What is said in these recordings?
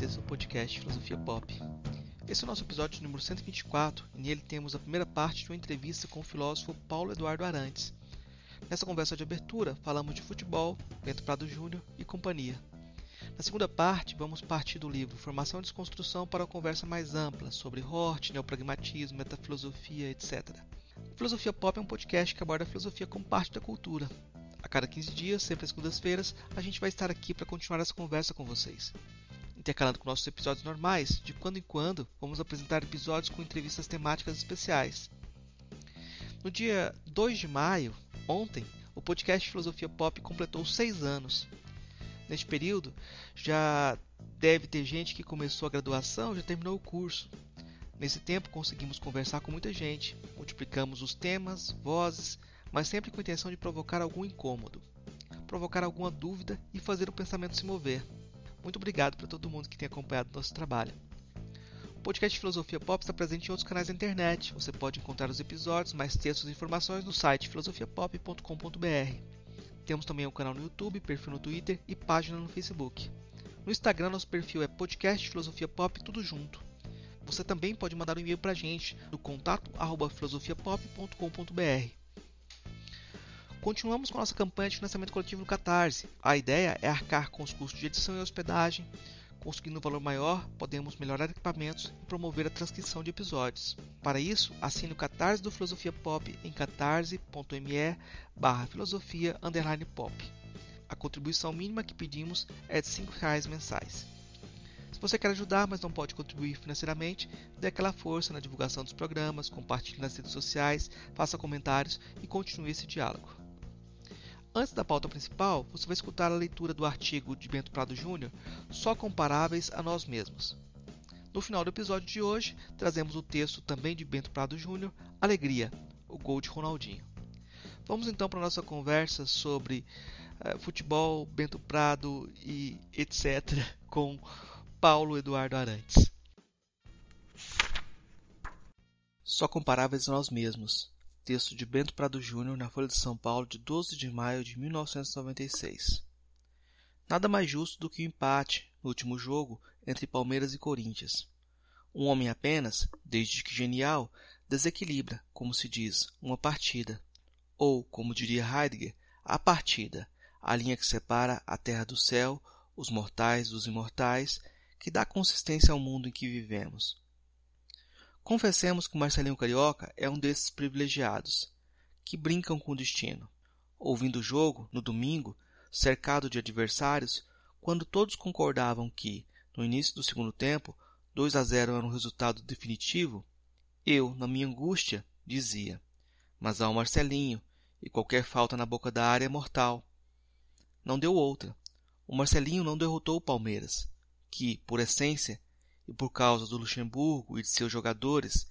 Esse é o podcast Filosofia Pop. Esse é o nosso episódio número 124 e nele temos a primeira parte de uma entrevista com o filósofo Paulo Eduardo Arantes. Nessa conversa de abertura, falamos de futebol, Bento Prado Júnior e companhia. Na segunda parte, vamos partir do livro Formação e Desconstrução para uma conversa mais ampla sobre Hort, neopragmatismo, metafilosofia, etc. Filosofia Pop é um podcast que aborda a filosofia como parte da cultura, a cada 15 dias, sempre às segundas-feiras, a gente vai estar aqui para continuar essa conversa com vocês. Intercalando com nossos episódios normais, de quando em quando vamos apresentar episódios com entrevistas temáticas especiais. No dia 2 de maio, ontem, o podcast Filosofia Pop completou 6 anos. Neste período, já deve ter gente que começou a graduação já terminou o curso. Nesse tempo, conseguimos conversar com muita gente, multiplicamos os temas, vozes, mas sempre com a intenção de provocar algum incômodo, provocar alguma dúvida e fazer o pensamento se mover. Muito obrigado para todo mundo que tem acompanhado nosso trabalho. O podcast Filosofia Pop está presente em outros canais da internet. Você pode encontrar os episódios, mais textos e informações no site filosofiapop.com.br. Temos também um canal no YouTube, perfil no Twitter e página no Facebook. No Instagram, nosso perfil é podcast Filosofia Pop, tudo junto. Você também pode mandar um e-mail para a gente no contato filosofiapop.com.br. Continuamos com nossa campanha de financiamento coletivo no Catarse. A ideia é arcar com os custos de edição e hospedagem. Conseguindo um valor maior, podemos melhorar equipamentos e promover a transcrição de episódios. Para isso, assine o Catarse do Filosofia Pop em catarse.me barra filosofia pop. A contribuição mínima que pedimos é de R$ reais mensais. Se você quer ajudar, mas não pode contribuir financeiramente, dê aquela força na divulgação dos programas, compartilhe nas redes sociais, faça comentários e continue esse diálogo. Antes da pauta principal, você vai escutar a leitura do artigo de Bento Prado Júnior, Só Comparáveis a Nós Mesmos. No final do episódio de hoje, trazemos o texto também de Bento Prado Júnior, Alegria, o gol de Ronaldinho. Vamos então para a nossa conversa sobre uh, futebol, Bento Prado e etc. com Paulo Eduardo Arantes. Só comparáveis a nós mesmos. Texto de Bento Prado Júnior na Folha de São Paulo de 12 de maio de 1996. Nada mais justo do que o empate no último jogo entre Palmeiras e Corinthians. Um homem apenas, desde que genial, desequilibra, como se diz, uma partida. Ou, como diria Heidegger, a partida, a linha que separa a terra do céu, os mortais dos imortais, que dá consistência ao mundo em que vivemos. Confessemos que o Marcelinho Carioca é um desses privilegiados, que brincam com o destino. Ouvindo o jogo, no domingo, cercado de adversários, quando todos concordavam que, no início do segundo tempo, 2 a 0 era um resultado definitivo, eu, na minha angústia, dizia: Mas há o Marcelinho, e qualquer falta na boca da área é mortal. Não deu outra. O Marcelinho não derrotou o Palmeiras, que, por essência, e por causa do Luxemburgo e de seus jogadores,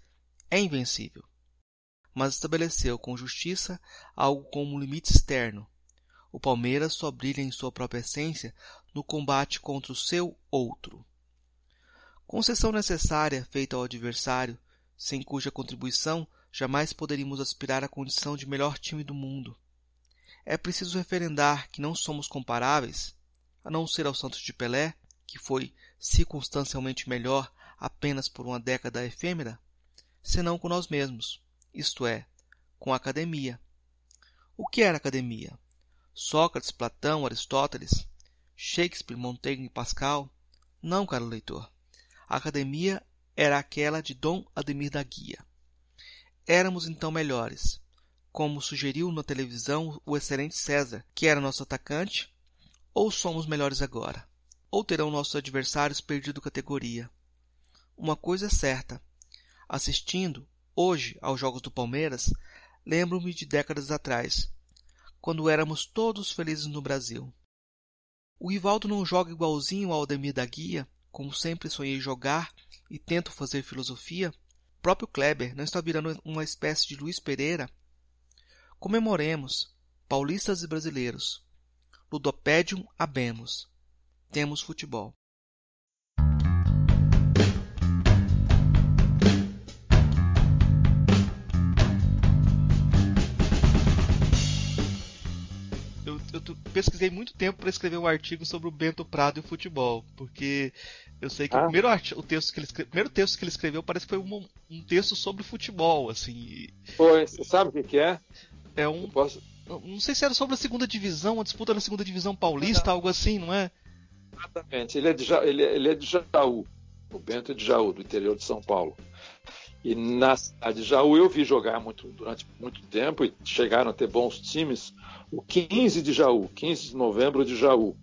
é invencível. Mas estabeleceu com justiça algo como um limite externo. O Palmeiras só brilha em sua própria essência no combate contra o seu outro. Concessão necessária feita ao adversário, sem cuja contribuição jamais poderíamos aspirar à condição de melhor time do mundo. É preciso referendar que não somos comparáveis, a não ser ao Santos de Pelé, que foi circunstancialmente melhor apenas por uma década efêmera, senão com nós mesmos, isto é, com a academia. O que era academia? Sócrates, Platão, Aristóteles, Shakespeare, Montaigne e Pascal? Não, caro leitor. A academia era aquela de Dom Ademir da Guia. Éramos então melhores, como sugeriu na televisão o excelente César, que era nosso atacante, ou somos melhores agora? Ou terão nossos adversários perdido categoria. Uma coisa é certa: assistindo, hoje, aos jogos do Palmeiras, lembro-me de décadas atrás, quando éramos todos felizes no Brasil. O Rivaldo não joga igualzinho ao Ademir da Guia, como sempre sonhei jogar e tento fazer filosofia. O próprio Kleber não está virando uma espécie de Luiz Pereira? Comemoremos, paulistas e brasileiros. Ludopédium habemos temos futebol. Eu, eu, pesquisei muito tempo para escrever um artigo sobre o Bento Prado e o futebol, porque eu sei que Ah. o primeiro, arti- o texto que ele escre- primeiro texto que ele escreveu parece que foi um, um texto sobre futebol, assim. Foi, você sabe o que, que é? É um, posso... não sei se era sobre a segunda divisão, uma disputa na segunda divisão paulista, algo assim, não é? Exatamente. Ele é, de, ele, é, ele é de Jaú. O Bento é de Jaú, do interior de São Paulo. E na cidade de Jaú eu vi jogar muito, durante muito tempo e chegaram a ter bons times. O 15 de Jaú, 15 de novembro de Jaú.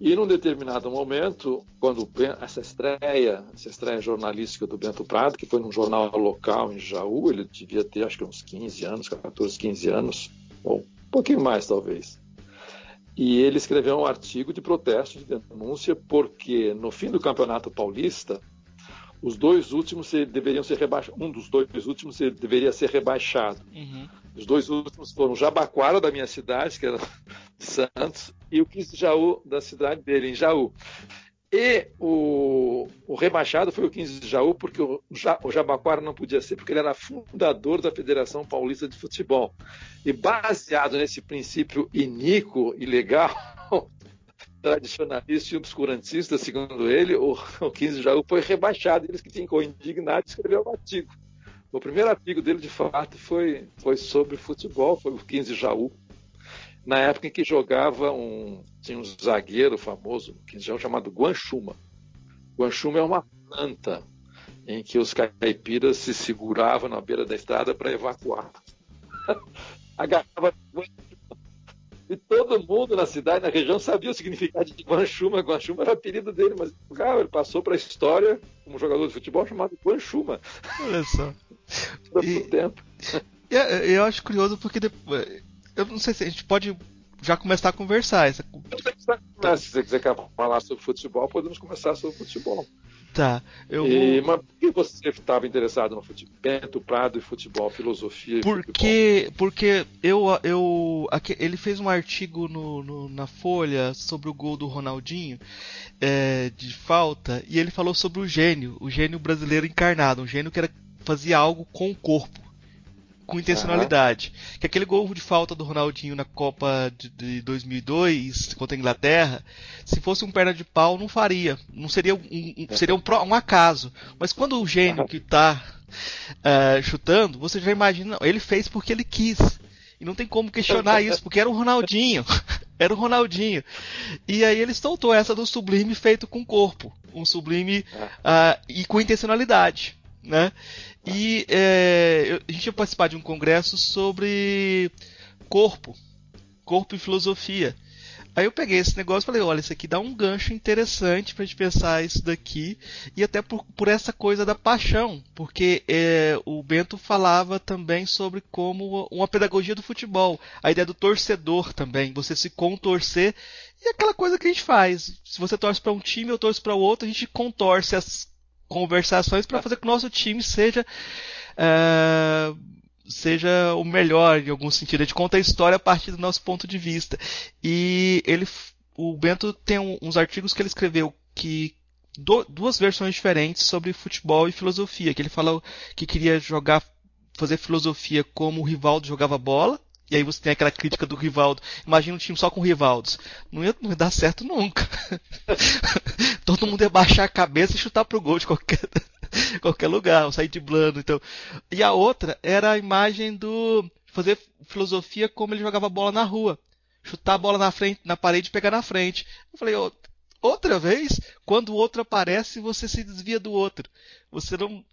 E num determinado momento, quando essa estreia, essa estreia jornalística do Bento Prado, que foi num jornal local em Jaú, ele devia ter acho que uns 15 anos, 14, 15 anos, ou um pouquinho mais talvez. E ele escreveu um artigo de protesto, de denúncia, porque no fim do Campeonato Paulista, os dois últimos deveriam ser rebaixados. Um dos dois últimos deveria ser rebaixado. Uhum. Os dois últimos foram o Jabaquara, da minha cidade, que era de Santos, e o 15 de Jaú, da cidade dele, em Jaú. E o, o rebaixado foi o 15 de Jaú, porque o, o Jabaquara não podia ser, porque ele era fundador da Federação Paulista de Futebol. E baseado nesse princípio iníquo e legal, tradicionalista e obscurantista, segundo ele, o, o 15 de Jaú foi rebaixado. Ele que ficou indignado escreveu um artigo. O primeiro artigo dele, de fato, foi, foi sobre futebol, foi o 15 de Jaú. Na época em que jogava um. Tinha um zagueiro famoso, no 15 de Jaú, chamado Guanchuma. Guanchuma é uma planta em que os caipiras se seguravam na beira da estrada para evacuar. Agarrava Guanchuma. E todo mundo na cidade, na região, sabia o significado de Guanchuma. Guanchuma era o apelido dele, mas cara, ele passou para a história como jogador de futebol chamado Guanchuma. Olha só. Todo E- tempo. É, Eu acho curioso porque depois. Eu não sei se a gente pode já começar a conversar. Essa... Mas, se você quiser falar sobre futebol, podemos começar sobre futebol. Tá. Eu E, mas por que você estava interessado no futebol? Prado e futebol, filosofia e futebol? Porque, porque eu, eu, ele fez um artigo no, no- na Folha sobre o gol do Ronaldinho é, de falta e ele falou sobre o gênio, o gênio brasileiro encarnado, um gênio que era, fazia algo com o corpo, com intencionalidade. Que aquele gol de falta do Ronaldinho na Copa de, de 2002 contra a Inglaterra, se fosse um perna de pau não faria, não seria um, um- seria um, um acaso. Mas quando o gênio que está é, chutando, você já imagina, não, ele fez porque ele quis. E não tem como questionar isso, porque era o Ronaldinho. Era o Ronaldinho. E aí ele soltou essa do sublime feito com corpo. Um sublime ah, e com intencionalidade. Né? E é, a gente ia participar de um congresso sobre corpo. Corpo e filosofia. Aí eu peguei esse negócio e falei, olha, isso aqui dá um gancho interessante pra gente pensar isso daqui. E até por, por essa coisa da paixão. Porque é, o Bento falava também sobre como uma pedagogia do futebol. A ideia do torcedor também. Você se contorcer. E aquela coisa que a gente faz. Se você torce para um time, eu torço para o outro, a gente contorce as conversações para fazer com que o nosso time seja é, seja o melhor em algum sentido. A gente conta a história a partir do nosso ponto de vista. E ele, o Bento tem um- uns artigos que ele escreveu que do- duas versões diferentes sobre futebol e filosofia. Que ele falou que queria jogar, fazer filosofia como o Rivaldo jogava bola. E aí você tem aquela crítica do Rivaldo. Imagina um time só com Rivaldos. Não ia, não ia dar certo nunca. Todo mundo ia baixar a cabeça e chutar pro gol de qualquer, qualquer lugar, sair de blando. Então. E a outra era a imagem do fazer filosofia como ele jogava bola na rua. Chutar a bola na frente, na parede e pegar na frente. Eu falei, "Ô, outra vez, quando o outro aparece, você se desvia do outro. Você não,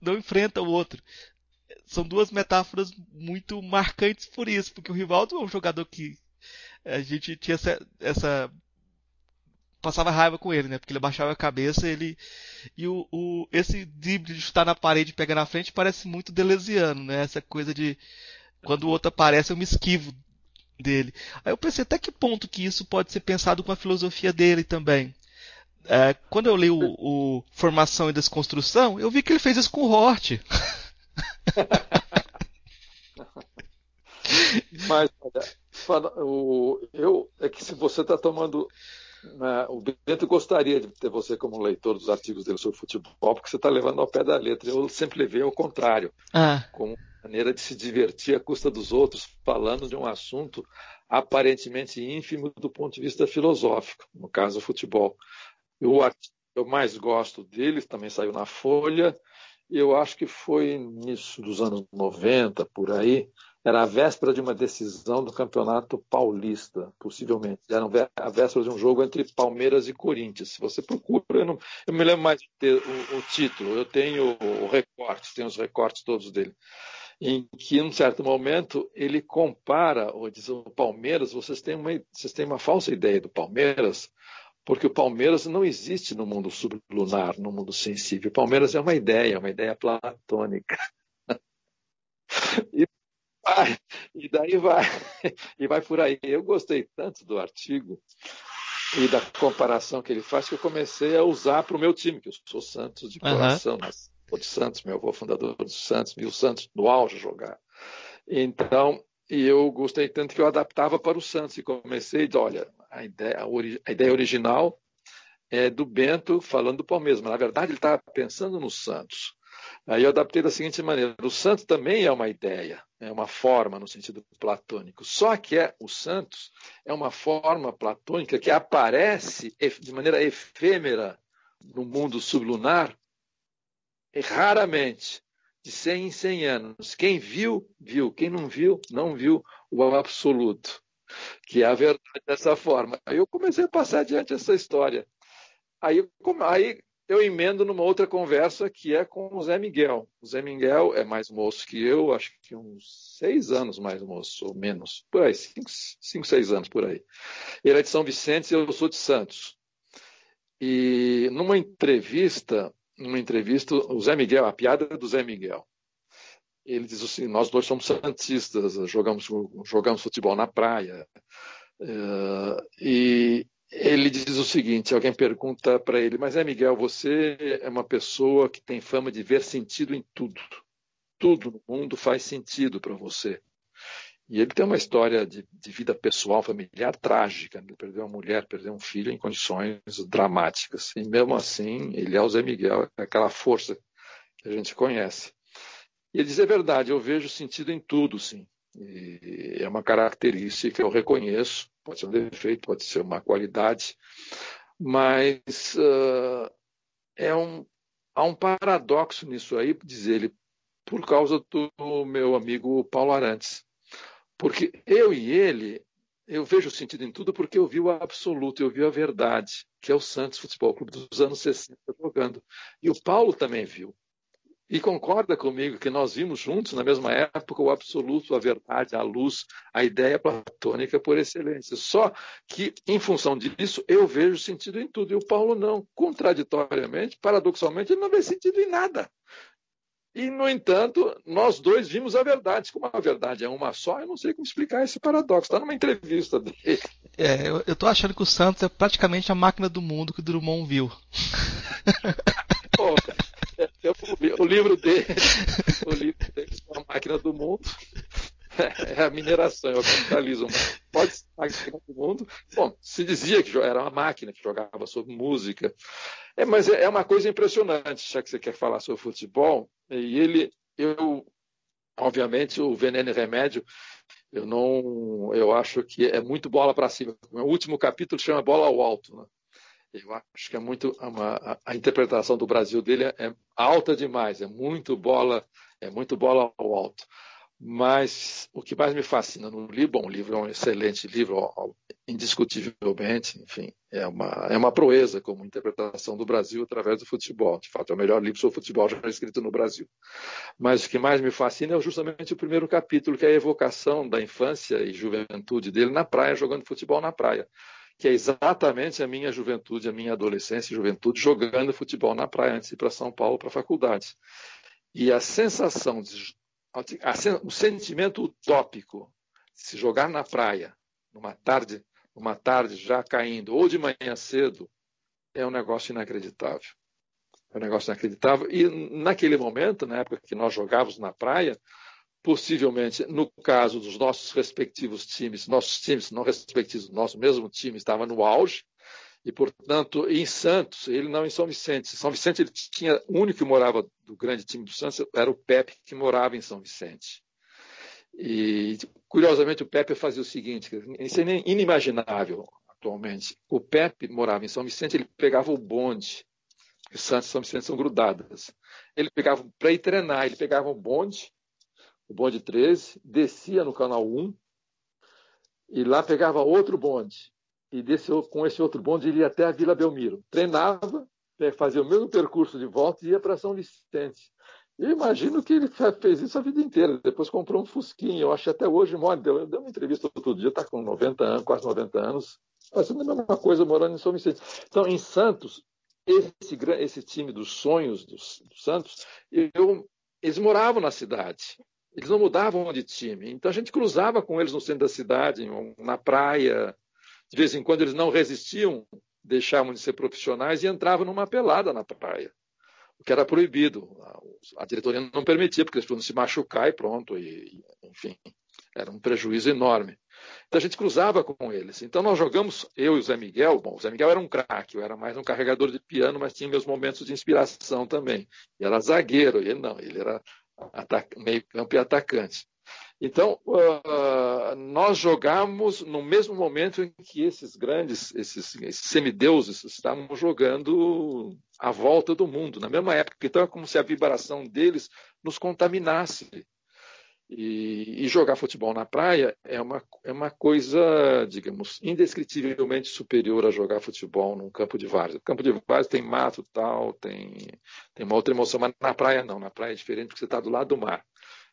não enfrenta o outro. São duas metáforas muito marcantes por isso, porque o Rivaldo é um jogador que a gente tinha essa, essa passava raiva com ele, né? Porque ele baixava a cabeça, ele e o, o esse drible de chutar na parede e pegar na frente parece muito delesiano, né? Essa coisa de quando o outro aparece eu me esquivo dele. Aí eu pensei até que ponto que isso pode ser pensado com a filosofia dele também. É, quando eu li o, o Formação e Desconstrução, eu vi que ele fez isso com o Hort. Mas olha, o, eu é que se você está tomando. né, o Bento gostaria de ter você como leitor dos artigos dele sobre futebol, porque você está levando ao pé da letra. Eu sempre levei ao contrário, Ah, como maneira de se divertir à custa dos outros, falando de um assunto aparentemente ínfimo do ponto de vista filosófico, no caso o futebol. O artigo que eu mais gosto dele também saiu na Folha, eu acho que foi nisso dos anos 90, por aí, era a véspera de uma decisão do Campeonato Paulista, possivelmente. Era a véspera de um jogo entre Palmeiras e Corinthians. Se você procura, eu não, eu me lembro mais o, o, título, eu tenho o recorte, tenho os recortes todos dele. Em que, em um certo momento, ele compara, ou diz o Palmeiras, vocês têm, uma, vocês têm uma falsa ideia do Palmeiras, porque o Palmeiras não existe no mundo sublunar, no mundo sensível. O Palmeiras é uma ideia, uma ideia platônica. e, vai, e daí vai, e vai por aí. Eu gostei tanto do artigo e da comparação que ele faz que eu comecei a usar para o meu time, que eu sou Santos de coração, uhum. sou de Santos, meu avô fundador do Santos, vi o Santos no auge jogar. Então, e eu gostei tanto que eu adaptava para o Santos e comecei olha, a ideia, a, ideia original é do Bento falando do Palmeiras, mas na verdade ele estava pensando no Santos. Aí eu adaptei da seguinte maneira: o Santos também é uma ideia, é uma forma no sentido platônico. Só que é, o Santos é uma forma platônica que aparece de maneira efêmera no mundo sublunar, raramente, de 100 em 100 anos. Quem viu, viu. Quem não viu, não viu o absoluto que é a verdade dessa forma. Aí eu comecei a passar adiante essa história. Aí, aí eu emendo numa outra conversa que é com o Zé Miguel. O Zé Miguel é mais moço que eu, acho que uns seis anos mais moço, ou menos, por aí, cinco, cinco seis anos por aí. Ele é de São Vicente e eu sou de Santos. E numa entrevista, numa entrevista, o Zé Miguel, a piada do Zé Miguel ele diz assim: nós dois somos santistas, jogamos, jogamos futebol na praia. Uh, e ele diz o seguinte: alguém pergunta para ele, mas é Miguel, você é uma pessoa que tem fama de ver sentido em tudo. Tudo no mundo faz sentido para você. E ele tem uma história de, de, vida pessoal, familiar trágica. Ele perdeu uma mulher, perdeu um filho em condições dramáticas. E mesmo assim, ele é o Zé Miguel, é aquela força que a gente conhece. E ele diz: é verdade, eu vejo sentido em tudo, sim. E é uma característica que eu reconheço, pode ser um defeito, pode ser uma qualidade, mas uh, é um, há um paradoxo nisso aí, diz ele, por causa do meu amigo Paulo Arantes. Porque eu e ele, eu vejo sentido em tudo porque eu vi o absoluto, eu vi a verdade, que é o Santos Futebol Clube dos anos 60 jogando. E o Paulo também viu. E concorda comigo que nós vimos juntos, na mesma época, o absoluto, a verdade, a luz, a ideia platônica por excelência. Só que, em função disso, eu vejo sentido em tudo. E o Paulo não. Contraditoriamente, paradoxalmente, ele não vê sentido em nada. E, no entanto, nós dois vimos a verdade. Como a verdade é uma só, eu não sei como explicar esse paradoxo. Está numa entrevista dele. É, eu, estou achando que o Santos é praticamente a máquina do mundo que o Drummond viu. Pô, o, livro dele, o livro dele é a máquina do mundo. É a mineração, é o capitalismo. Pode máquina do mundo. Bom, se dizia que era uma máquina que jogava sobre música. É, mas é, é uma coisa impressionante, já que você quer falar sobre futebol. E ele, eu, obviamente, o veneno e remédio, eu não, eu acho que é muito bola para cima. O último capítulo chama Bola ao Alto. Né? Eu acho que é muito uma, a, a, interpretação do Brasil dele é, é alta demais, é muito bola, é muito bola ao alto. Mas o que mais me fascina no livro, bom, o livro é um excelente livro, indiscutivelmente, enfim, é uma, é uma proeza como interpretação do Brasil através do futebol. De fato, é o melhor livro sobre futebol já escrito no Brasil. Mas o que mais me fascina é justamente o primeiro capítulo, que é a evocação da infância e juventude dele na praia, jogando futebol na praia que é exatamente a minha juventude, a minha adolescência e juventude jogando futebol na praia antes de ir para São Paulo para a faculdade. E a sensação, de, o sentimento utópico de se jogar na praia numa tarde, numa tarde já caindo ou de manhã cedo é um negócio inacreditável. É um negócio inacreditável. E naquele momento, na época que nós jogávamos na praia, possivelmente, no caso dos nossos respectivos times, nossos times não respectivos, nosso mesmo time estava no auge, e, portanto, em Santos, ele não em São Vicente. São Vicente, ele tinha, o único que morava do grande time do Santos era o Pepe, que morava em São Vicente. E Curiosamente, o Pepe fazia o seguinte: isso é inimaginável atualmente. O Pepe morava em São Vicente, ele pegava o bonde. Os Santos e São Vicente são grudadas. Ele pegava, para ir treinar, ele pegava o bonde, o bonde 13, descia no canal 1, e lá pegava outro bonde. E desse, com esse outro bonde ele ia até a Vila Belmiro. Treinava, fazia o mesmo percurso de volta e ia para São Vicente. Eu imagino que ele fez isso a vida inteira. Depois comprou um Fusquinha. Eu acho até hoje mora. Deu, deu uma entrevista outro dia, está com 90 anos, quase 90 anos, fazendo a mesma coisa morando em São Vicente. Então, em Santos, esse, esse time dos sonhos dos, dos Santos, eu, eles moravam na cidade. Eles não mudavam de time. Então a gente cruzava com eles no centro da cidade, na praia. De vez em quando eles não resistiam, deixavam de ser profissionais e entravam numa pelada na praia. O que era proibido. A diretoria não permitia, porque eles podiam se machucar e pronto. E, enfim, era um prejuízo enorme. Então a gente cruzava com eles. Então nós jogamos, eu e o Zé Miguel. Bom, o Zé Miguel era um craque, eu era mais um carregador de piano, mas tinha meus momentos de inspiração também. E era zagueiro, ele não, ele era meio campo e atacante. Então, uh, nós jogamos no mesmo momento em que esses grandes, esses, esses semideuses estavam jogando à volta do mundo, na mesma época. Então, é como se a vibração deles nos contaminasse. E, e, jogar futebol na praia é uma, é uma coisa, digamos, indescritivelmente superior a jogar futebol num campo de várzea. Campo de várzea tem mato tal, tem, tem uma outra emoção, mas na praia não. Na praia é diferente porque você está do lado do mar.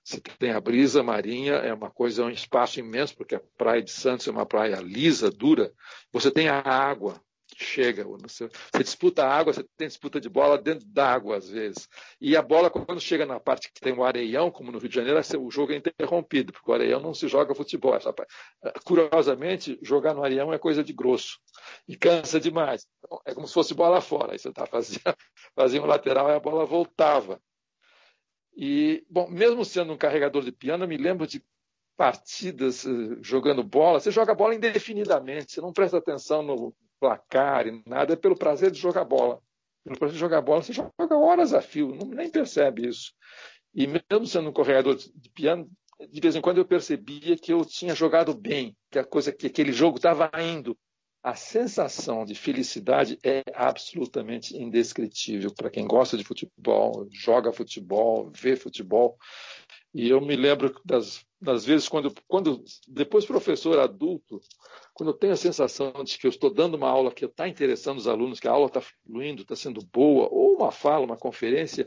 Você tem a brisa marinha, é uma coisa, é um espaço imenso, porque a praia de Santos é uma praia lisa, dura. Você tem a água, chega. Você, disputa água, você tem disputa de bola dentro da água, às vezes. E a bola, quando chega na parte que tem o areião, como no Rio de Janeiro, o jogo é interrompido, porque o areião não se joga futebol. Curiosamente, jogar no areião é coisa de grosso e cansa demais. Então, é como se fosse bola fora. Aí você tá fazendo, fazia um lateral e a bola voltava. E, bom, mesmo sendo um carregador de piano, eu me lembro de partidas eh, jogando bola. Você joga bola indefinidamente, você não presta atenção no placar e nada, é pelo prazer de jogar bola. Pelo prazer de jogar bola, você joga horas a fio, não, nem percebe isso. E mesmo sendo um corredor de piano, de vez em quando eu percebia que eu tinha jogado bem, que a coisa que aquele jogo estava indo. A sensação de felicidade é absolutamente indescritível para quem gosta de futebol, joga futebol, vê futebol. E eu me lembro das, das vezes quando, quando depois professor adulto, quando eu tenho a sensação de que eu estou dando uma aula que está interessando os alunos, que a aula está fluindo, está sendo boa, ou uma fala, uma conferência,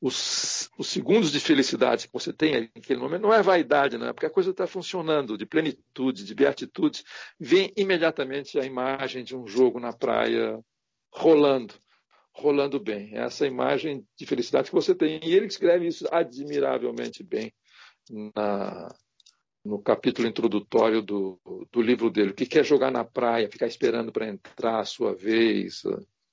os, os, segundos de felicidade que você tem naquele momento não é vaidade, não é porque a coisa está funcionando, de plenitude, de beatitude, vem imediatamente a imagem de um jogo na praia rolando rolando bem. Essa imagem de felicidade que você tem. E ele escreve isso admiravelmente bem na, no capítulo introdutório do, do livro dele. O que quer jogar na praia, ficar esperando para entrar a sua vez,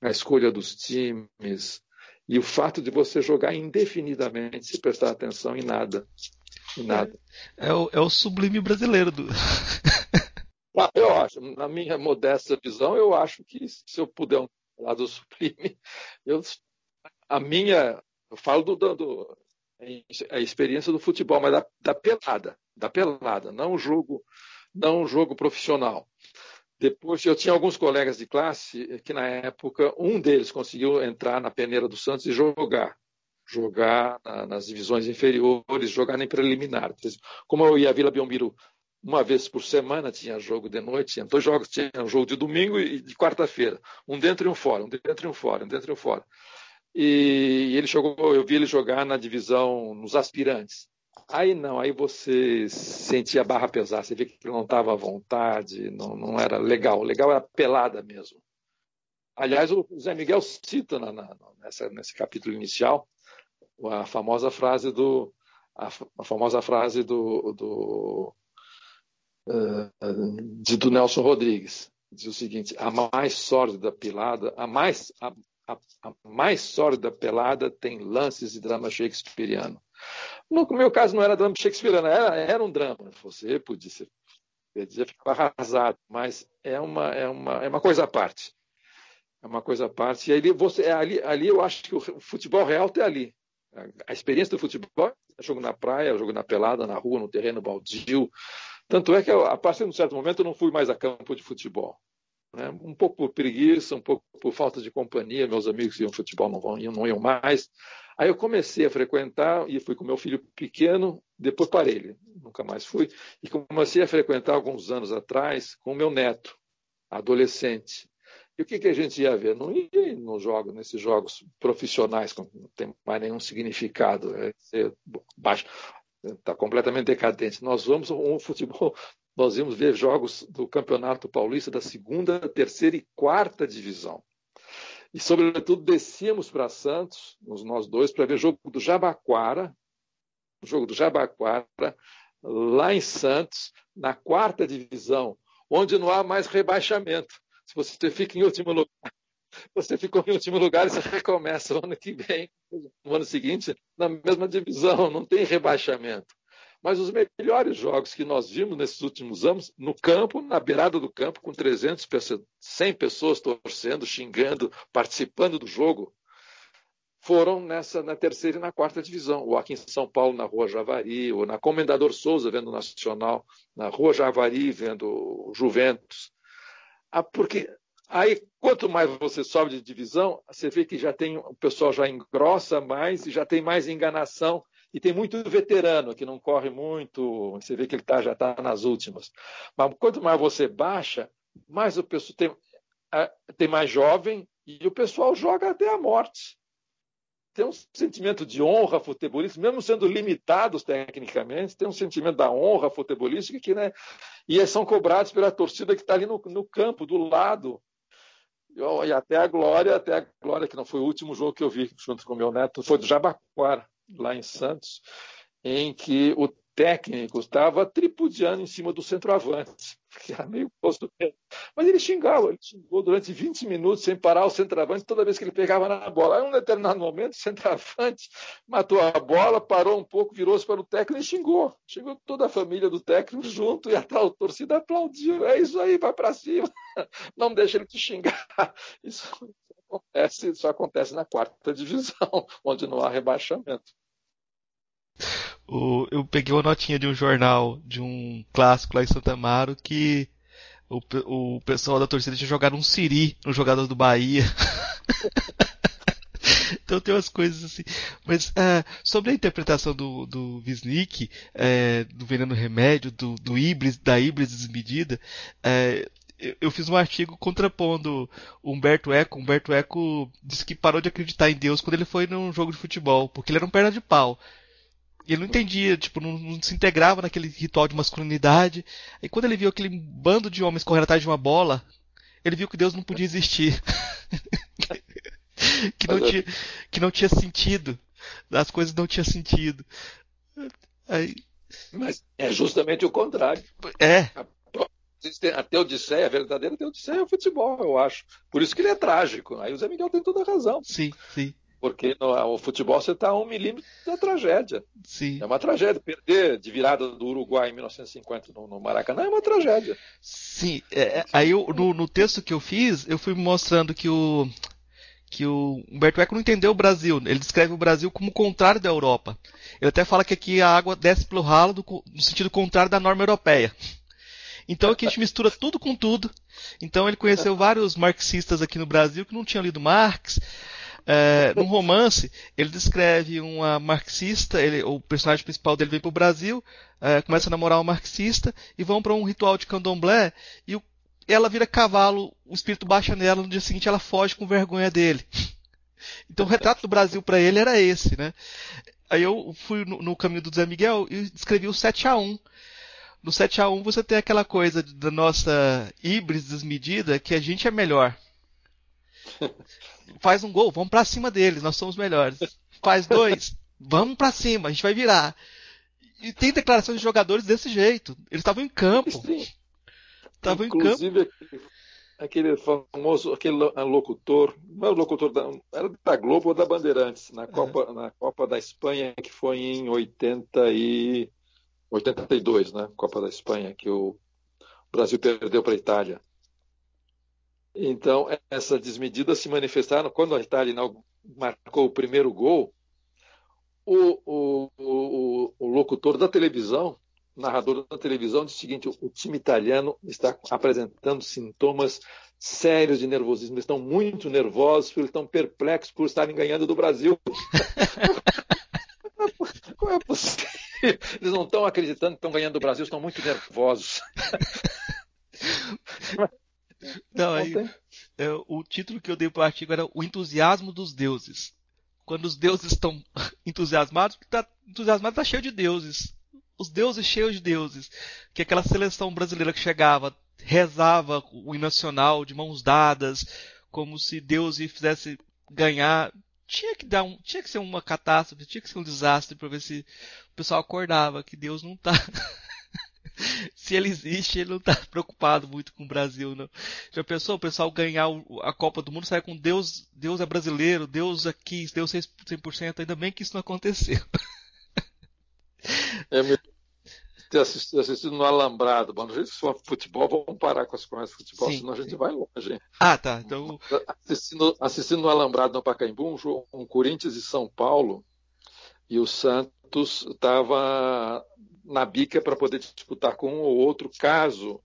a escolha dos times, e o fato de você jogar indefinidamente, se prestar atenção em nada. Em nada. É, é, o, é o sublime brasileiro do. Ah, eu acho, na minha modesta visão, eu acho que se eu puder lá do Sublime, eu, a minha, eu falo do, do, a experiência do futebol, mas da, da pelada, da pelada, não jogo, não jogo profissional. Depois eu tinha alguns colegas de classe que na época um deles conseguiu entrar na peneira do Santos e jogar, jogar na, nas divisões inferiores, jogar nem preliminar. Como eu ia a Vila Belmiro uma vez por semana tinha jogo de noite, tinha dois jogos, tinha um jogo de domingo e de quarta-feira, um dentro e um fora, um dentro e um fora, um dentro e um fora. E ele jogou, eu vi ele jogar na divisão nos aspirantes. Aí não, aí você sentia a barra pesar, você vê que ele não estava à vontade, não, não era legal. Legal era pelada mesmo. Aliás, o Zé Miguel cita na, na, nessa, nesse capítulo inicial a famosa frase do a, a famosa frase do, do de, do Nelson Rodrigues. Diz o seguinte: a mais sórdida pelada, a mais, a, a, a mais sórdida pelada tem lances de drama shakespeariano. No meu caso não era drama shakespeariano, era, era um drama. Você podia, ser, podia ficar arrasado, mas é uma, é, uma, é uma coisa à parte. É uma coisa à parte. E ali, você, ali, ali eu acho que o futebol real está ali. A experiência do futebol jogo na praia, jogo na pelada, na rua, no terreno baldio. Tanto é que a partir de um certo momento eu não fui mais a campo de futebol. Né? Um pouco por preguiça, um pouco por falta de companhia, meus amigos iam futebol não, vão, não iam mais. Aí eu comecei a frequentar e fui com meu filho pequeno, depois parei, nunca mais fui, e comecei a frequentar alguns anos atrás com meu neto, adolescente. E o que, que a gente ia ver? Não ia nos jogos, nesses jogos profissionais, que não tem mais nenhum significado, é baixo, está completamente decadente. Nós vamos um futebol, nós íamos ver jogos do Campeonato Paulista da segunda, terceira e quarta divisão. E, sobretudo, descíamos para Santos, nós dois, para ver jogo do Jabaquara, o jogo do Jabaquara, lá em Santos, na quarta divisão, onde não há mais rebaixamento. Se você fica em último lugar, você ficou em último lugar e você recomeça o ano que vem, no ano seguinte, na mesma divisão, não tem rebaixamento. Mas os melhores jogos que nós vimos nesses últimos anos, no campo, na beirada do campo, com 300 pessoas, 100 pessoas torcendo, xingando, participando do jogo, foram nessa na terceira e na quarta divisão, ou aqui em São Paulo na Rua Javari, ou na Comendador Souza vendo o Nacional, na Rua Javari vendo o Juventus. Ah, porque aí quanto mais você sobe de divisão, você vê que já tem o pessoal já engrossa mais e já tem mais enganação e tem muito veterano que não corre muito, você vê que ele tá, já está nas últimas. Mas quanto mais você baixa, mais o pessoal tem, tem mais jovem e o pessoal joga até a morte. Tem um sentimento de honra futebolística, mesmo sendo limitados tecnicamente, tem um sentimento da honra futebolística que, né, e são cobrados pela torcida que está ali no, no campo, do lado. E até a Glória, até a Glória, que não foi o último jogo que eu vi junto com meu neto, foi do Jabaquara lá em Santos, em que o técnico estava tripudiando em cima do centroavante, que era meio posto mesmo. Mas ele xingava, ele xingou durante 20 minutos sem parar o centroavante toda vez que ele pegava na bola. Aí, em um determinado momento, o centroavante matou a bola, parou um pouco, virou-se para o técnico e xingou. Xingou toda a família do técnico junto e a tal torcida aplaudiu. É isso aí, vai para cima. Não deixa ele te xingar. Isso acontece, isso acontece na quarta divisão, onde não há rebaixamento. O, eu peguei uma notinha de um jornal, de um clássico lá em Santa Amaro, que o, o pessoal da torcida tinha jogado um siri no jogador do Bahia. então tem umas coisas assim. Mas uh, sobre a interpretação do, do Wisnik, uh, do Veneno Remédio, do, do Ibris, da Ibris desmedida, uh, eu fiz um artigo contrapondo Humberto Eco. Humberto Eco disse que parou de acreditar em Deus quando ele foi num jogo de futebol, porque ele era um perna de pau ele não entendia, tipo, não, não, se integrava naquele ritual de masculinidade. E quando ele viu aquele bando de homens correndo atrás de uma bola, ele viu que Deus não podia existir. que, não tinha, que não tinha sentido. As coisas não tinham sentido. Aí... Mas é justamente o contrário. É. A Teodiceia, a verdadeira Teodiceia é o futebol, eu acho. Por isso que ele é trágico. Aí o Zé Miguel tem toda a razão. Sim, sim. Porque no o futebol você está a um milímetro da tragédia. Sim. É uma tragédia. Perder de virada do Uruguai em 1950 no, no Maracanã é uma tragédia. Sim. É, é, aí eu, no, no, texto que eu fiz, eu fui mostrando que o que o Humberto Eco não entendeu o Brasil. Ele descreve o Brasil como o contrário da Europa. Ele até fala que aqui a água desce pelo ralo do, no sentido contrário da norma europeia. Então aqui a gente mistura tudo com tudo. Então ele conheceu vários marxistas aqui no Brasil que não tinham lido Marx, é, no romance, ele descreve uma marxista, ele, o personagem principal dele vem para o Brasil, é, começa a namorar uma marxista e vão para um ritual de candomblé e o, ela vira cavalo, o espírito baixa nela, no dia seguinte ela foge com vergonha dele. Então o retrato do Brasil para ele era esse, né? Aí eu fui no, no caminho do Zé Miguel e escrevi o 7 a 1 no 7 a 1 você tem aquela coisa da nossa híbris desmedida que a gente é melhor. faz um gol, vamos para cima deles, nós somos melhores. Faz dois, vamos para cima, a gente vai virar. E tem declarações de jogadores desse jeito. Eles estavam em campo. Estavam em campo. Aquele, aquele famoso, aquele locutor, não era o locutor da, era da Globo ou da Bandeirantes, na Copa, é. na Copa da Espanha, que foi em 80 e 82, né? Copa da Espanha, que o Brasil perdeu para a Itália. Então, essa desmedida se manifestaram quando a Itália marcou o primeiro gol. O, o, o, locutor da televisão, narrador da televisão, disse o seguinte: o time italiano está apresentando sintomas sérios de nervosismo. Eles estão muito nervosos, eles estão perplexos por estarem ganhando do Brasil. Como é possível? Eles não estão acreditando que estão ganhando do Brasil, estão muito nervosos. Não, aí, é, o título que eu dei para o artigo era O Entusiasmo dos Deuses. Quando os deuses estão entusiasmados, está entusiasmado está cheio de deuses. Os deuses cheios de deuses. Que aquela seleção brasileira que chegava, rezava o nacional de mãos dadas, como se Deus fizesse ganhar. Tinha que dar um, tinha que ser uma catástrofe, tinha que ser um desastre para ver se o pessoal acordava que Deus não está se ele existe, ele não está preocupado muito com o Brasil, não. Já pensou o pessoal ganhar a Copa do Mundo, sair com Deus, Deus é brasileiro, Deus aqui, Deus 100%, ainda bem que isso não aconteceu. É, me... ter assistido, assistido, no Alambrado, bom, se for futebol, vamos parar com as conversas de futebol, sim, senão a gente sim. vai longe. Hein? Ah, tá. Então... Assistindo, assistindo no Alambrado, no Pacaembu, um, jogo, um Corinthians e São Paulo, e o Santos estava na bica para poder disputar com um ou outro caso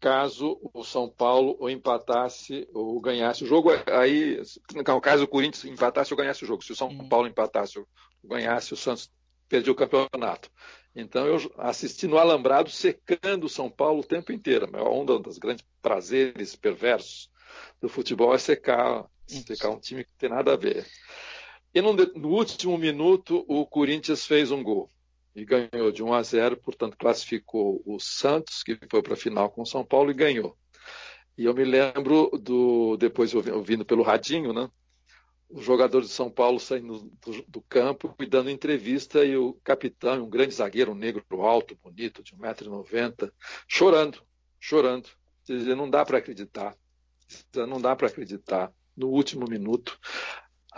caso o São Paulo ou empatasse ou ganhasse o jogo. Aí, no caso o Corinthians empatasse ou ganhasse o jogo. Se o São uhum. Paulo empatasse ou ganhasse, o Santos perdia o campeonato. Então eu assisti no Alambrado secando o São Paulo o tempo inteiro. Onda dos grandes prazeres perversos do futebol é secar, secar um time que não tem nada a ver. E no, no último minuto, o Corinthians fez um gol e ganhou de 1 a 0, portanto classificou o Santos, que foi para a final com o São Paulo e ganhou. E eu me lembro do depois ouvindo pelo radinho, né? Os jogadores de São Paulo saindo do, do, campo e dando entrevista e o capitão, um grande zagueiro, um negro alto, bonito, de 1,90m, chorando, chorando. Dizer, não dá para acreditar. Não dá para acreditar. No último minuto,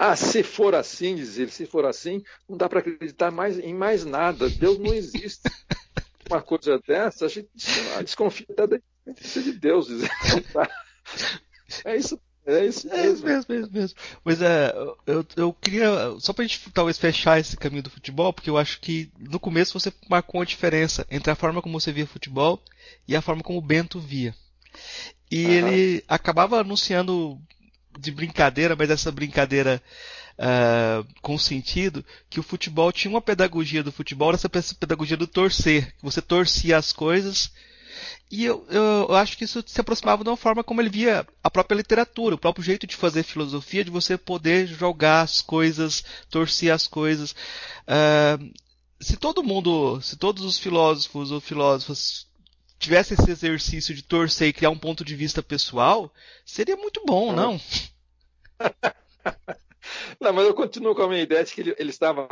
ah, se for assim, diz ele, se for assim, não dá para acreditar mais, em mais nada. Deus não existe. Uma coisa dessa, a gente desconfia até da existência de Deus. Tá. É isso é isso mesmo. É isso mesmo, é isso mesmo. Mas é, eu, eu queria, só pra gente talvez fechar esse caminho do futebol, porque eu acho que no começo você marcou uma diferença entre a forma como você via futebol e a forma como o Bento via. E uhum. ele acabava anunciando de brincadeira, mas essa brincadeira uh, com sentido, que o futebol tinha uma pedagogia do futebol, essa pedagogia do torcer, que você torcia as coisas. E eu, eu, acho que isso se aproximava de uma forma como ele via a própria literatura, o próprio jeito de fazer filosofia, de você poder jogar as coisas, torcer as coisas. Uh, se todo mundo, se todos os filósofos ou filósofas tivesse esse exercício de torcer e criar um ponto de vista pessoal, seria muito bom, não? não, mas eu continuo com a minha ideia de que ele, ele estava,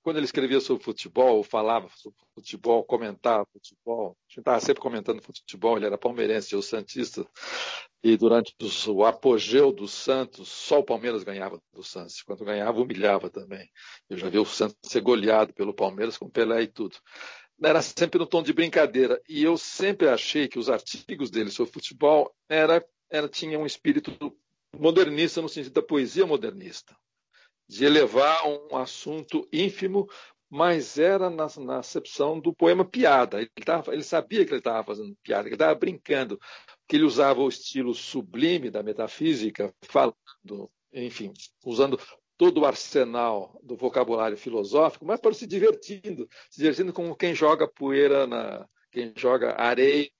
quando ele escrevia sobre futebol, falava sobre futebol, comentava futebol, a gente estava sempre comentando futebol, ele era palmeirense, eu santista, e durante o apogeu do Santos, só o Palmeiras ganhava do Santos. Quando ganhava, humilhava também. Eu já vi o Santos ser goleado pelo Palmeiras com Pelé e tudo era sempre no tom de brincadeira. E eu sempre achei que os artigos dele sobre futebol era, era tinha um espírito modernista no sentido da poesia modernista, de elevar um assunto ínfimo, mas era na, na acepção do poema piada. Ele, tava, ele sabia que ele estava fazendo piada, que ele estava brincando, que ele usava o estilo sublime da metafísica, falando, enfim, usando todo o arsenal do vocabulário filosófico, mas para se divertindo, se divertindo com quem joga poeira na, quem joga areia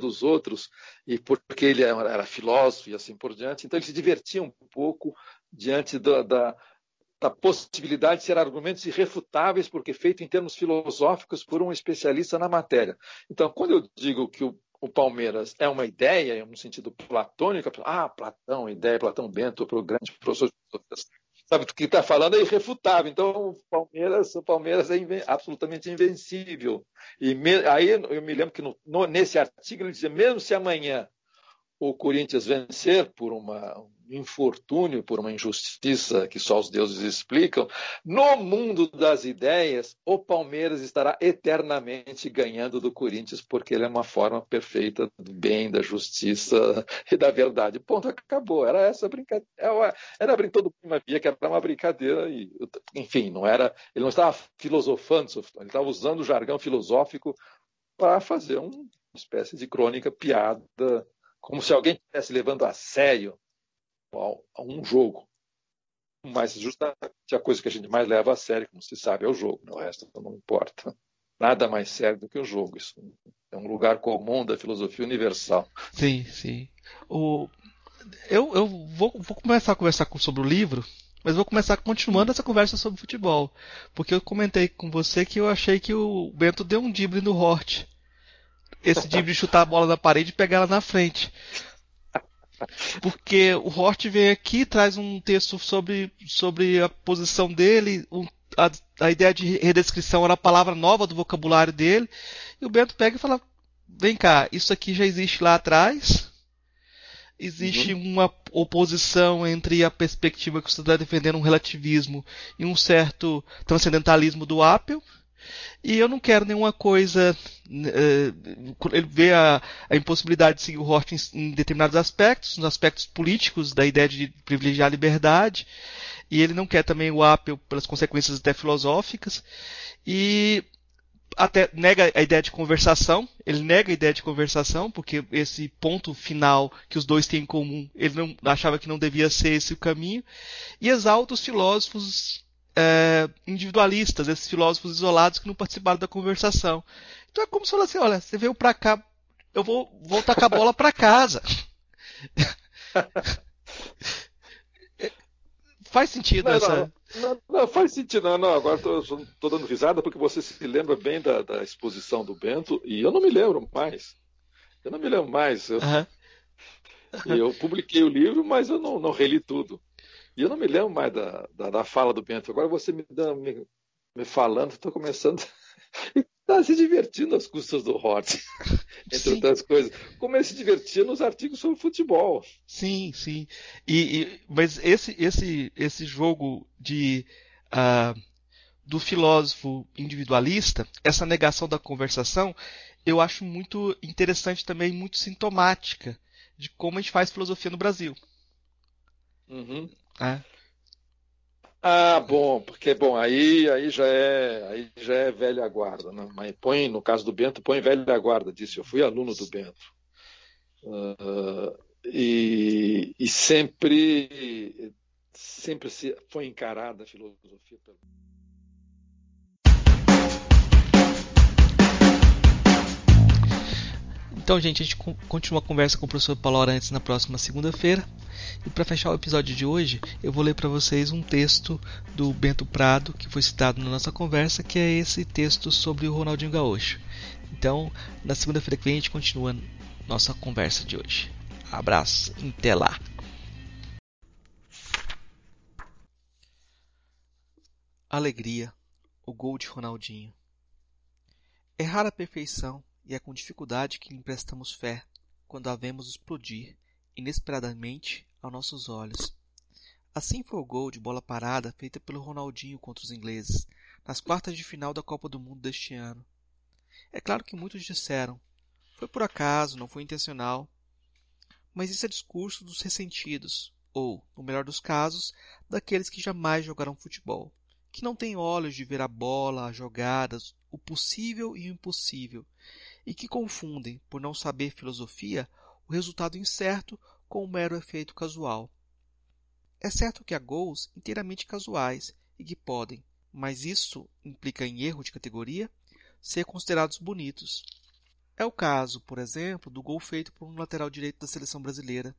dos outros, e porque ele era filósofo e assim por diante, então ele se divertia um pouco diante da, da, da possibilidade de ser argumentos irrefutáveis, porque feito em termos filosóficos por um especialista na matéria. Então, quando eu digo que o, o Palmeiras é uma ideia, no sentido platônico, ah, Platão, ideia, Platão Bento, o grande professor de sabe do que está falando é irrefutável. Então o Palmeiras, o Palmeiras é inven absolutamente invencível. E me, aí eu me lembro que no, no, nesse artigo ele dizia mesmo se amanhã o Corinthians vencer por uma infortúnio, por uma injustiça que só os deuses explicam, no mundo das ideias, o Palmeiras estará eternamente ganhando do Corinthians, porque ele é uma forma perfeita do bem, da justiça e da verdade. Ponto, acabou. Era essa brincadeira. É era, era todo mundo via que era uma brincadeira e, enfim, não era. Ele não estava filosofando, ele estava usando o jargão filosófico para fazer uma espécie de crônica piada, como se alguém estivesse levando a sério a um jogo. Mas justamente a coisa que a gente mais leva a sério, como se sabe, é o jogo. O resto não importa. Nada mais sério do que o jogo. Isso é um lugar comum da filosofia universal. Sim, sim. O... Eu, eu vou, vou começar a conversar sobre o livro, mas vou começar continuando essa conversa sobre futebol. Porque eu comentei com você que eu achei que o Bento deu um drible no Hort. Esse drible de chutar a bola na parede e pegar ela na frente. Porque o Hort vem aqui traz um texto sobre, sobre a posição dele, um, a, a ideia de redescrição era a palavra nova do vocabulário dele, e o Bento pega e fala: vem cá, isso aqui já existe lá atrás. Existe uhum. uma oposição entre a perspectiva que você está defendendo, um relativismo, e um certo transcendentalismo do Apple e eu não quero nenhuma coisa. Uh, ele vê a, a, impossibilidade de seguir o Hort em, em, determinados aspectos, nos aspectos políticos, da ideia de privilegiar a liberdade, e ele não quer também o Apple pelas consequências até filosóficas, e até nega a ideia de conversação, ele nega a ideia de conversação, porque esse ponto final que os dois têm em comum, ele não achava que não devia ser esse o caminho, e exalta os filósofos é, individualistas, esses filósofos isolados que não participaram da conversação. Então é como se falasse, olha, você veio para cá, eu vou voltar com a bola para casa. faz sentido não, essa. Não, não, não, faz sentido. Não, não. Agora estou dando risada porque você se lembra bem da, da, exposição do Bento e eu não me lembro mais. Eu não me lembro mais. Eu, eu publiquei o livro, mas eu não, não reli tudo. E eu não me lembro mais da, da, da fala do Bento. Agora você me, dá, me, me falando, estou começando. está se divertindo às custas do Hort, entre sim. outras coisas. Como ele se divertia nos artigos sobre futebol. Sim, sim. E, e mas esse, esse, esse jogo de uh, do filósofo individualista, essa negação da conversação, eu acho muito interessante também, muito sintomática de como a gente faz filosofia no Brasil. Uhum. É. Ah, bom, porque bom, aí, aí já é aí já é velha guarda, né? Mas põe, no caso do Bento, põe velha guarda, disse, eu fui aluno do Bento. Uh, e, e sempre sempre se foi encarada a filosofia pelo Então, gente, a gente continua a conversa com o professor Paulo Arantes na próxima segunda-feira. E para fechar o episódio de hoje, eu vou ler para vocês um texto do Bento Prado, que foi citado na nossa conversa, que é esse texto sobre o Ronaldinho Gaúcho. Então, na segunda-feira que vem, a gente continua nossa conversa de hoje. Abraço, até lá! Alegria, o gol de Ronaldinho. Errar a perfeição e é com dificuldade que lhe emprestamos fé quando a vemos explodir inesperadamente aos nossos olhos. Assim foi o gol de bola parada feita pelo Ronaldinho contra os ingleses, nas quartas de final da Copa do Mundo deste ano. É claro que muitos disseram: foi por acaso, não foi intencional. Mas isso é discurso dos ressentidos, ou, no melhor dos casos, daqueles que jamais jogaram futebol, que não têm olhos de ver a bola, as jogadas, o possível e o impossível, e que confundem, por não saber filosofia, o resultado incerto com o mero efeito casual. É certo que há gols inteiramente casuais e que podem, mas isso implica em erro de categoria, ser considerados bonitos. É o caso, por exemplo, do gol feito por um lateral direito da seleção brasileira,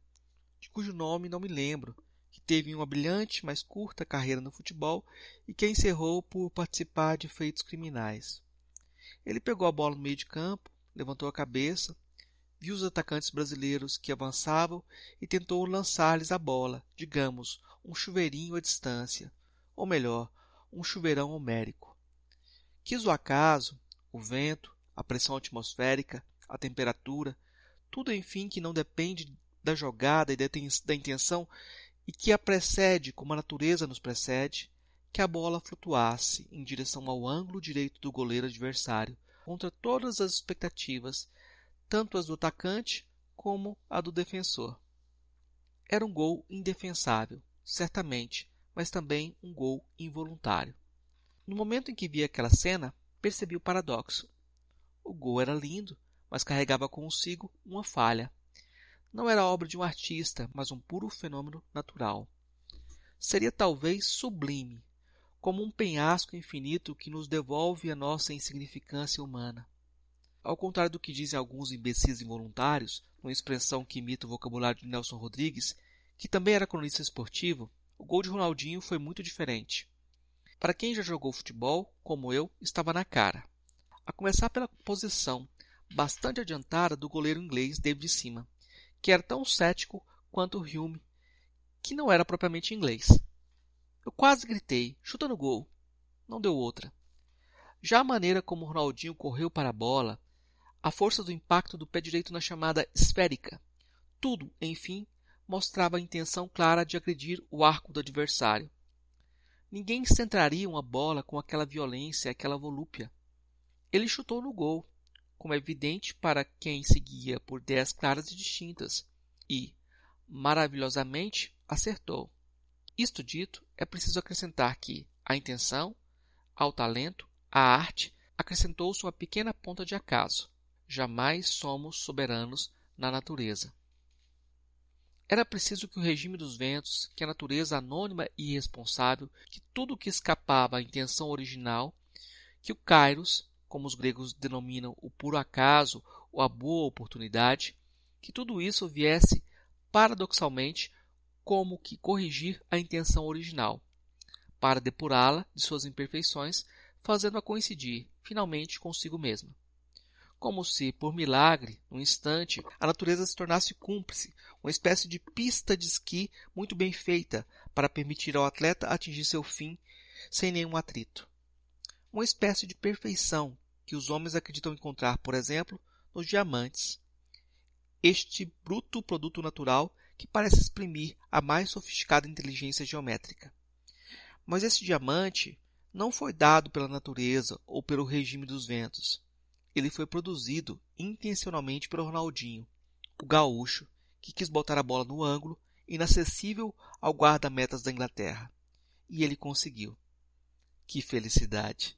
de cujo nome não me lembro, que teve uma brilhante, mas curta carreira no futebol e que encerrou por participar de feitos criminais. Ele pegou a bola no meio de campo, levantou a cabeça, viu os atacantes brasileiros que avançavam e tentou lançar-lhes a bola, digamos, um chuveirinho à distância, ou melhor, um chuveirão homérico. Quis o acaso, o vento, a pressão atmosférica, a temperatura, tudo enfim que não depende da jogada e da intenção e que a precede como a natureza nos precede, que a bola flutuasse em direção ao ângulo direito do goleiro adversário, contra todas as expectativas, tanto as do atacante como a do defensor. Era um gol indefensável, certamente, mas também um gol involuntário. No momento em que vi aquela cena, percebi o paradoxo. O gol era lindo, mas carregava consigo uma falha. Não era obra de um artista, mas um puro fenômeno natural. Seria talvez sublime, como um penhasco infinito que nos devolve a nossa insignificância humana. Ao contrário do que dizem alguns imbecis involuntários, uma expressão que imita o vocabulário de Nelson Rodrigues, que também era cronista esportivo, o gol de Ronaldinho foi muito diferente. Para quem já jogou futebol, como eu, estava na cara. A começar pela posição, bastante adiantada do goleiro inglês David Seaman, que era tão cético quanto Hume, que não era propriamente inglês. Eu quase gritei, chuta no gol. Não deu outra. Já a maneira como Ronaldinho correu para a bola, a força do impacto do pé direito na chamada esférica, tudo, enfim, mostrava a intenção clara de agredir o arco do adversário. Ninguém centraria uma bola com aquela violência, aquela volúpia. Ele chutou no gol, como é evidente para quem seguia por ideias claras e distintas, e, maravilhosamente, acertou. Isto dito, é preciso acrescentar que a intenção, ao talento, à arte, acrescentou-se uma pequena ponta de acaso. Jamais somos soberanos na natureza. Era preciso que o regime dos ventos, que a natureza anônima e irresponsável, que tudo o que escapava à intenção original, que o kairos, como os gregos denominam o puro acaso ou a boa oportunidade, que tudo isso viesse, paradoxalmente, como que corrigir a intenção original, para depurá-la de suas imperfeições, fazendo-a coincidir, finalmente, consigo mesma como se, por milagre, num instante, a natureza se tornasse cúmplice, uma espécie de pista de esqui muito bem feita para permitir ao atleta atingir seu fim sem nenhum atrito. Uma espécie de perfeição que os homens acreditam encontrar, por exemplo, nos diamantes. Este bruto produto natural que parece exprimir a mais sofisticada inteligência geométrica. Mas esse diamante não foi dado pela natureza ou pelo regime dos ventos ele foi produzido intencionalmente pelo Ronaldinho, o gaúcho, que quis botar a bola no ângulo, inacessível ao guarda-metas da Inglaterra. E ele conseguiu. Que felicidade!